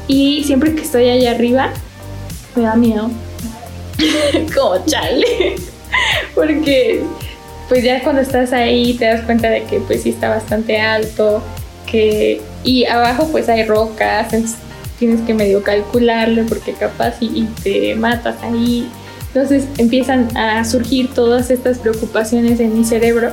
Y siempre que estoy allá arriba, me da miedo. como chale. Porque pues ya cuando estás ahí te das cuenta de que pues sí está bastante alto, que y abajo pues hay rocas, tienes que medio calcularlo porque capaz y, te matas ahí. Entonces empiezan a surgir todas estas preocupaciones en mi cerebro.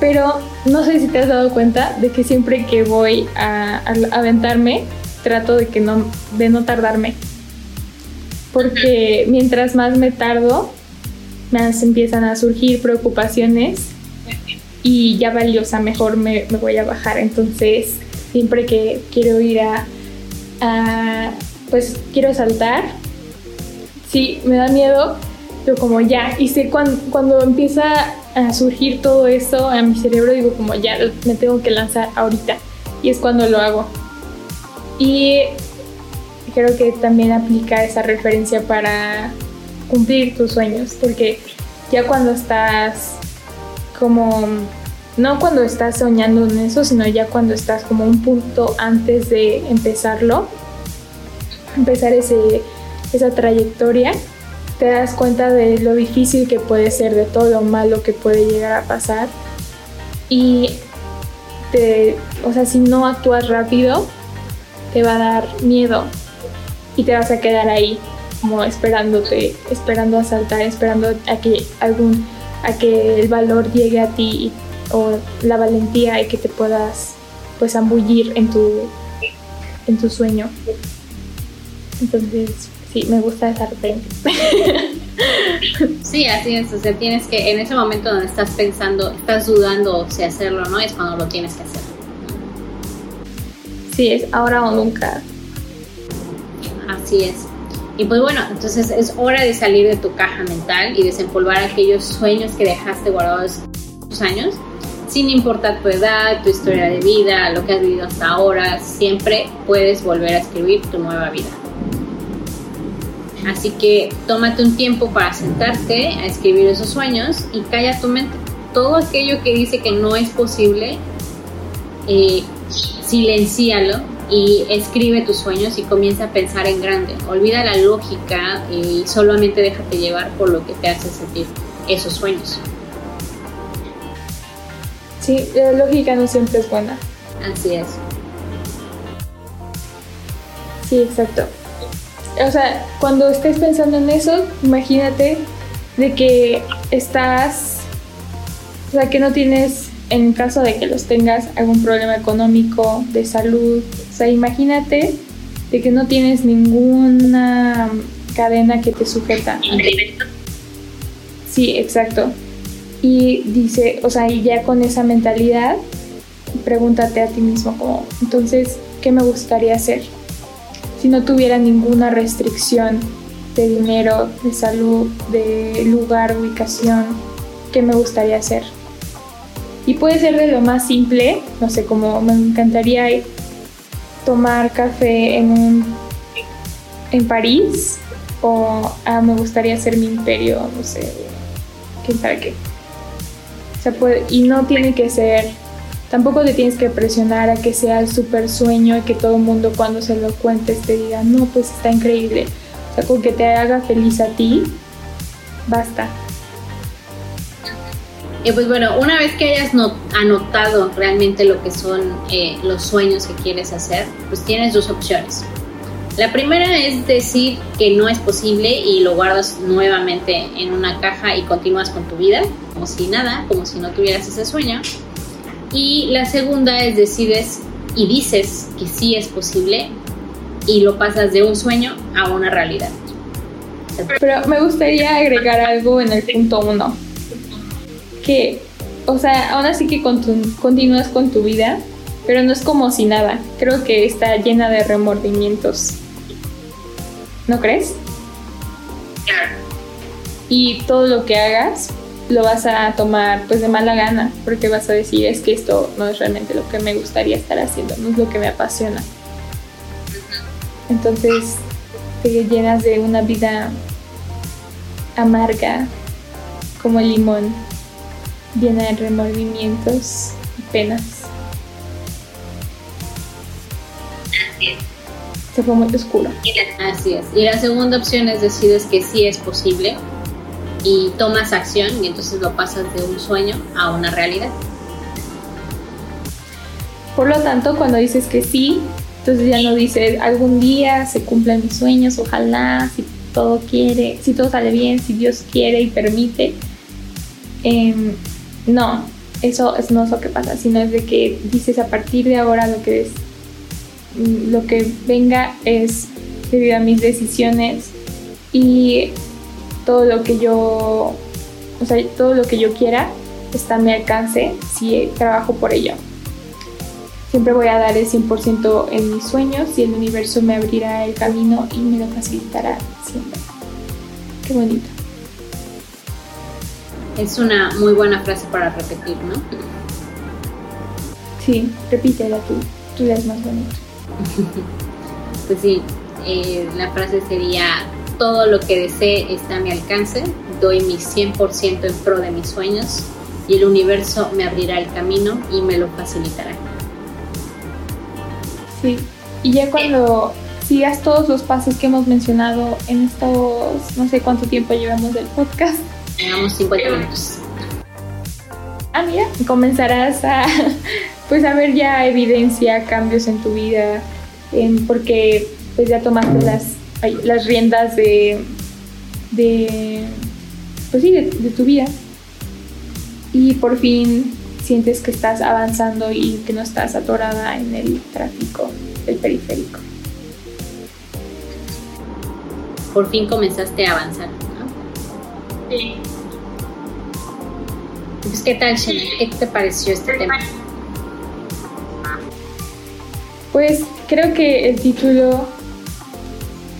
Pero no sé si te has dado cuenta de que siempre que voy a, aventarme, trato de que no, de no tardarme. Porque mientras más me tardo, más empiezan a surgir preocupaciones y ya valiosa, mejor me, voy a bajar. Entonces, siempre que quiero ir a, pues quiero saltar. Sí, me da miedo, pero como ya, y sé cuando, cuando empieza a surgir todo eso a mi cerebro, digo como ya, me tengo que lanzar ahorita. Y es cuando lo hago. Y creo que también aplica esa referencia para cumplir tus sueños, porque ya cuando estás como no cuando estás soñando en eso, sino ya cuando estás como un punto antes de empezarlo, empezar ese, esa trayectoria, te das cuenta de lo difícil que puede ser, de todo lo malo que puede llegar a pasar. Y te, o sea, si no actúas rápido, te va a dar miedo y te vas a quedar ahí como esperándote, esperando a saltar, esperando a que algún a que el valor llegue a ti o la valentía y que te puedas pues ambullir en tu en tu sueño. Entonces sí me gusta esa referencia. Sí así es o sea tienes que en ese momento donde estás pensando estás dudando si hacerlo o no es cuando lo tienes que hacer. Sí es ahora o nunca. Así es y pues bueno, entonces es hora de salir de tu caja mental y desempolvar aquellos sueños que dejaste guardados tus años sin importar tu edad, tu historia de vida, lo que has vivido hasta ahora, siempre puedes volver a escribir tu nueva vida. Así que tómate un tiempo para sentarte a escribir esos sueños y calla tu mente. Todo aquello que dice que no es posible, eh, silencialo y escribe tus sueños y comienza a pensar en grande. Olvida la lógica y solamente déjate llevar por lo que te hace sentir esos sueños. Sí, la lógica no siempre es buena. Así es. Sí, exacto. O sea, cuando estés pensando en eso, imagínate de que estás, o sea, que no tienes, en caso de que los tengas, algún problema económico, de salud, sea, imagínate de que no tienes ninguna cadena que te sujeta. Sí, exacto. Y dice, o sea, y ya con esa mentalidad, pregúntate a ti mismo como, entonces, ¿qué me gustaría hacer? Si no tuviera ninguna restricción de dinero, de salud, de lugar, ubicación, que me gustaría hacer. Y puede ser de lo más simple, no sé, como me encantaría tomar café en un en París o ah, me gustaría hacer mi imperio, no sé, quién sabe qué. O sea, puede, y no tiene que ser, tampoco te tienes que presionar a que sea el super sueño y que todo el mundo cuando se lo cuentes te diga, no, pues está increíble. O sea, con que te haga feliz a ti, basta. Y pues bueno, una vez que hayas anotado realmente lo que son eh, los sueños que quieres hacer, pues tienes dos opciones. La primera es decir que no es posible y lo guardas nuevamente en una caja y continúas con tu vida, como si nada, como si no tuvieras ese sueño. Y la segunda es decides y dices que sí es posible y lo pasas de un sueño a una realidad. Pero me gustaría agregar algo en el punto uno que, o sea, aún así que continúas con tu vida, pero no es como si nada. Creo que está llena de remordimientos. ¿No crees? Y todo lo que hagas lo vas a tomar pues de mala gana, porque vas a decir es que esto no es realmente lo que me gustaría estar haciendo, no es lo que me apasiona. Entonces te llenas de una vida amarga como el limón llena de remordimientos y penas. Así es. Se fue muy oscuro. Así es. Y la segunda opción es decides que sí es posible y tomas acción y entonces lo pasas de un sueño a una realidad. Por lo tanto, cuando dices que sí, entonces ya no dices algún día se cumplen mis sueños, ojalá, si todo quiere, si todo sale bien, si Dios quiere y permite. Eh, no, eso no es lo que pasa, sino es de que dices a partir de ahora lo que es, lo que venga es debido a mis decisiones y todo lo que yo, o sea, todo lo que yo quiera está a mi alcance si trabajo por ello. Siempre voy a dar el 100% en mis sueños y el universo me abrirá el camino y me lo facilitará siempre. Qué bonito. Es una muy buena frase para repetir, ¿no? Sí, repítela tú, tú eres más bonito. pues sí, eh, la frase sería, todo lo que desee está a mi alcance, doy mi 100% en pro de mis sueños y el universo me abrirá el camino y me lo facilitará. Sí, y ya cuando sigas todos los pasos que hemos mencionado en estos, no sé cuánto tiempo llevamos del podcast, Tengamos 50 minutos. Ah, mira, comenzarás a, pues a ver ya evidencia, cambios en tu vida, porque pues ya tomaste las, las riendas de, de, pues sí, de, de tu vida. Y por fin sientes que estás avanzando y que no estás atorada en el tráfico del periférico. Por fin comenzaste a avanzar. Sí. Pues, ¿Qué tal, ¿Qué te pareció este tema? Pues creo que el título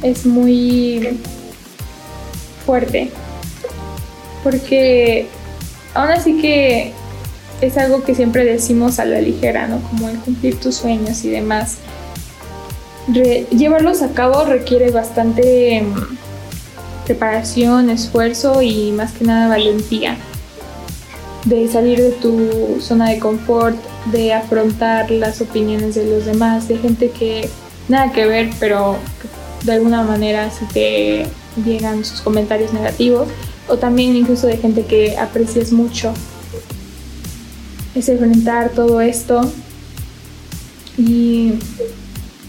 es muy fuerte. Porque aún así que es algo que siempre decimos a la ligera, ¿no? Como el cumplir tus sueños y demás. llevarlos a cabo requiere bastante preparación, esfuerzo y más que nada valentía. De salir de tu zona de confort, de afrontar las opiniones de los demás, de gente que nada que ver, pero de alguna manera si te llegan sus comentarios negativos, o también incluso de gente que aprecias mucho. Es enfrentar todo esto y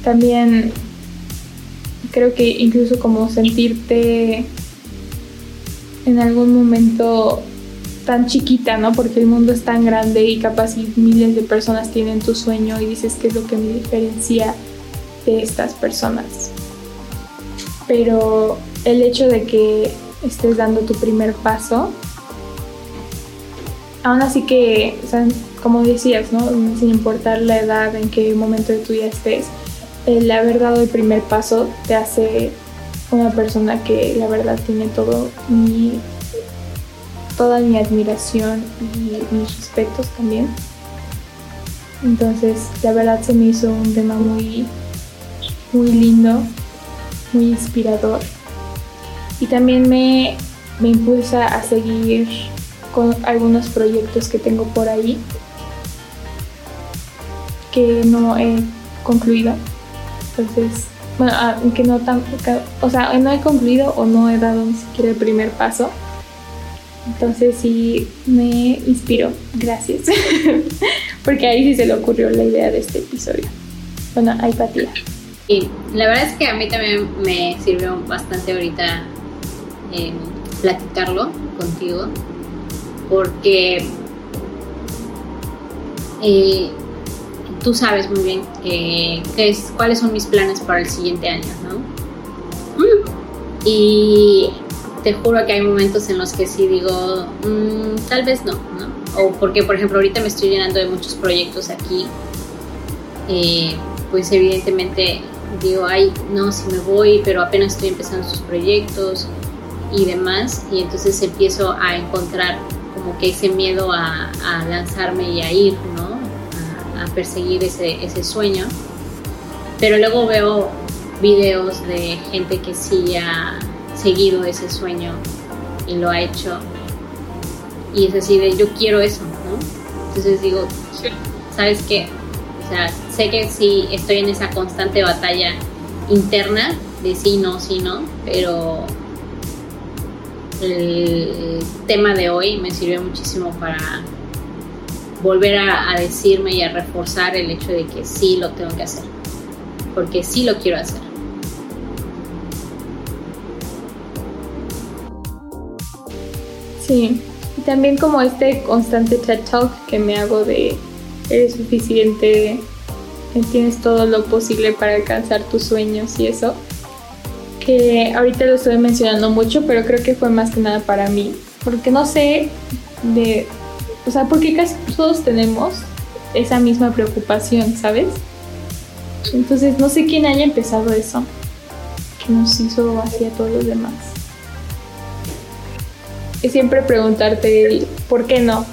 también creo que incluso como sentirte en algún momento tan chiquita, ¿no? Porque el mundo es tan grande y capaz miles de personas tienen tu sueño y dices que es lo que me diferencia de estas personas. Pero el hecho de que estés dando tu primer paso, aún así que, como decías, ¿no? Sin importar la edad, en qué momento de tu vida estés, el haber dado el primer paso te hace una persona que la verdad tiene todo mi toda mi admiración y mis respetos también. Entonces, la verdad se me hizo un tema muy muy lindo, muy inspirador. Y también me, me impulsa a seguir con algunos proyectos que tengo por ahí que no he concluido. Entonces, bueno, aunque ah, no tan, o sea, no he concluido o no he dado ni siquiera el primer paso. Entonces sí me inspiró, gracias. Porque ahí sí se le ocurrió la idea de este episodio. Bueno, hay patía. Y la verdad es que a mí también me sirvió bastante ahorita eh, platicarlo contigo, porque eh, tú sabes muy bien qué es, cuáles son mis planes para el siguiente año, ¿no? Y te juro que hay momentos en los que sí digo, mm, tal vez no, ¿no? O porque, por ejemplo, ahorita me estoy llenando de muchos proyectos aquí, eh, pues evidentemente digo, ay, no, si me voy, pero apenas estoy empezando sus proyectos y demás, y entonces empiezo a encontrar como que ese miedo a, lanzarme y a ir, ¿no? A, perseguir ese, ese sueño. Pero luego veo videos de gente que sí ha seguido ese sueño y lo ha hecho. Y es así de, yo quiero eso, ¿no? Entonces digo, ¿sabes qué? O sea, sé que sí estoy en esa constante batalla interna de sí, no, sí, no, pero el tema de hoy me sirvió muchísimo para volver a, decirme y a reforzar el hecho de que sí lo tengo que hacer, porque sí lo quiero hacer. Sí, y también como este constante TED Talk que me hago de eres suficiente, tienes todo lo posible para alcanzar tus sueños y eso. Que ahorita lo estoy mencionando mucho, pero creo que fue más que nada para mí. Porque no sé de. O sea, porque casi todos tenemos esa misma preocupación, ¿sabes? Entonces no sé quién haya empezado eso, que nos hizo así a todos los demás. Es siempre preguntarte, ¿por qué no?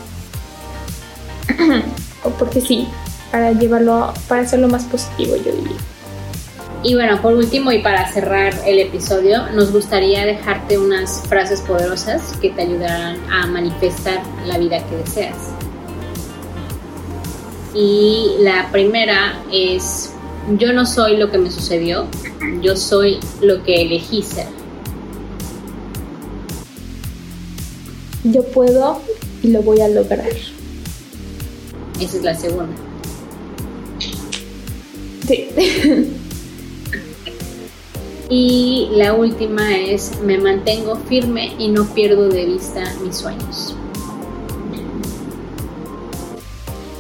o porque sí, para llevarlo, para hacerlo más positivo, yo diría. Y bueno, por último y para cerrar el episodio, nos gustaría dejarte unas frases poderosas que te ayudarán a manifestar la vida que deseas. Y la primera es, yo no soy lo que me sucedió, yo soy lo que elegí ser. Yo puedo y lo voy a lograr. Esa es la segunda. Sí. y la última es, me mantengo firme y no pierdo de vista mis sueños.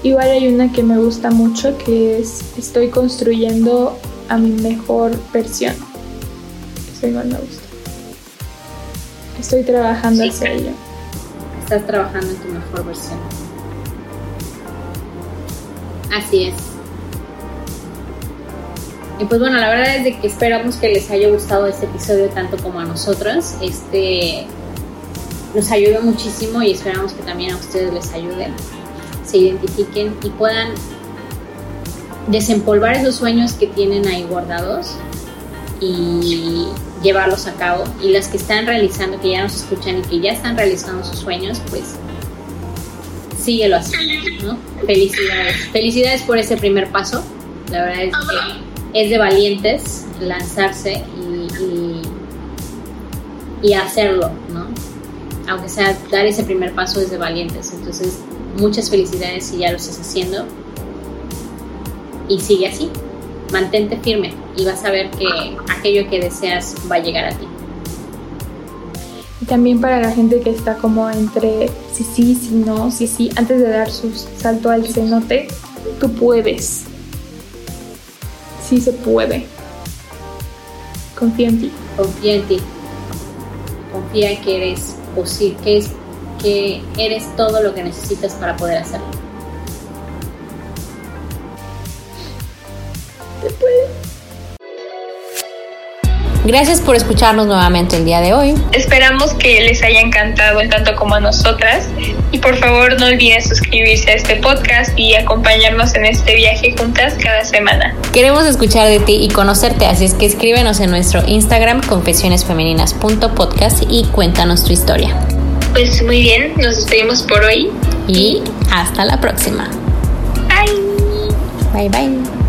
Igual hay una que me gusta mucho que es, estoy construyendo a mi mejor versión. Eso igual me gusta. Estoy trabajando hacia ello. Estás trabajando en tu mejor versión. Así es. Y pues bueno, la verdad es de que esperamos que les haya gustado este episodio tanto como a nosotros. Este nos ayudó muchísimo y esperamos que también a ustedes les ayude, se identifiquen y puedan desempolvar esos sueños que tienen ahí guardados y llevarlos a cabo. Y las que están realizando, que ya nos escuchan y que ya están realizando sus sueños, pues síguelo así, ¿no? Felicidades. Felicidades por ese primer paso. La verdad es que es de valientes lanzarse y, y, hacerlo, ¿no? Aunque sea dar ese primer paso es de valientes. Entonces, muchas felicidades si ya lo estás haciendo. Y sigue así. Mantente firme y vas a ver que aquello que deseas va a llegar a ti también para la gente que está como entre sí, sí, sí, no, sí, sí, antes de dar su salto al cenote, tú puedes. Sí se puede. Confía en ti. Confía en ti. Confía en que eres posible, que, es, que eres todo lo que necesitas para poder hacerlo. Te puedes. Gracias por escucharnos nuevamente el día de hoy. Esperamos que les haya encantado tanto como a nosotras y por favor no olviden suscribirse a este podcast y acompañarnos en este viaje juntas cada semana. Queremos escuchar de ti y conocerte, así es que escríbenos en nuestro Instagram confesionesfemeninas.podcast y cuéntanos tu historia. Pues muy bien, nos despedimos por hoy y hasta la próxima. Bye. Bye bye.